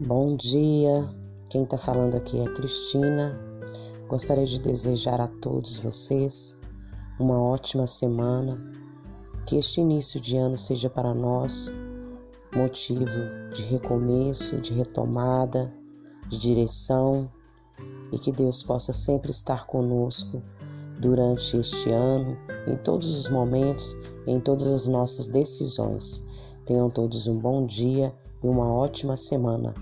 Bom dia, quem está falando aqui é Cristina. Gostaria de desejar a todos vocês uma ótima semana, que este início de ano seja para nós motivo de recomeço, de retomada, de direção e que Deus possa sempre estar conosco durante este ano, em todos os momentos, em todas as nossas decisões. Tenham todos um bom dia e uma ótima semana.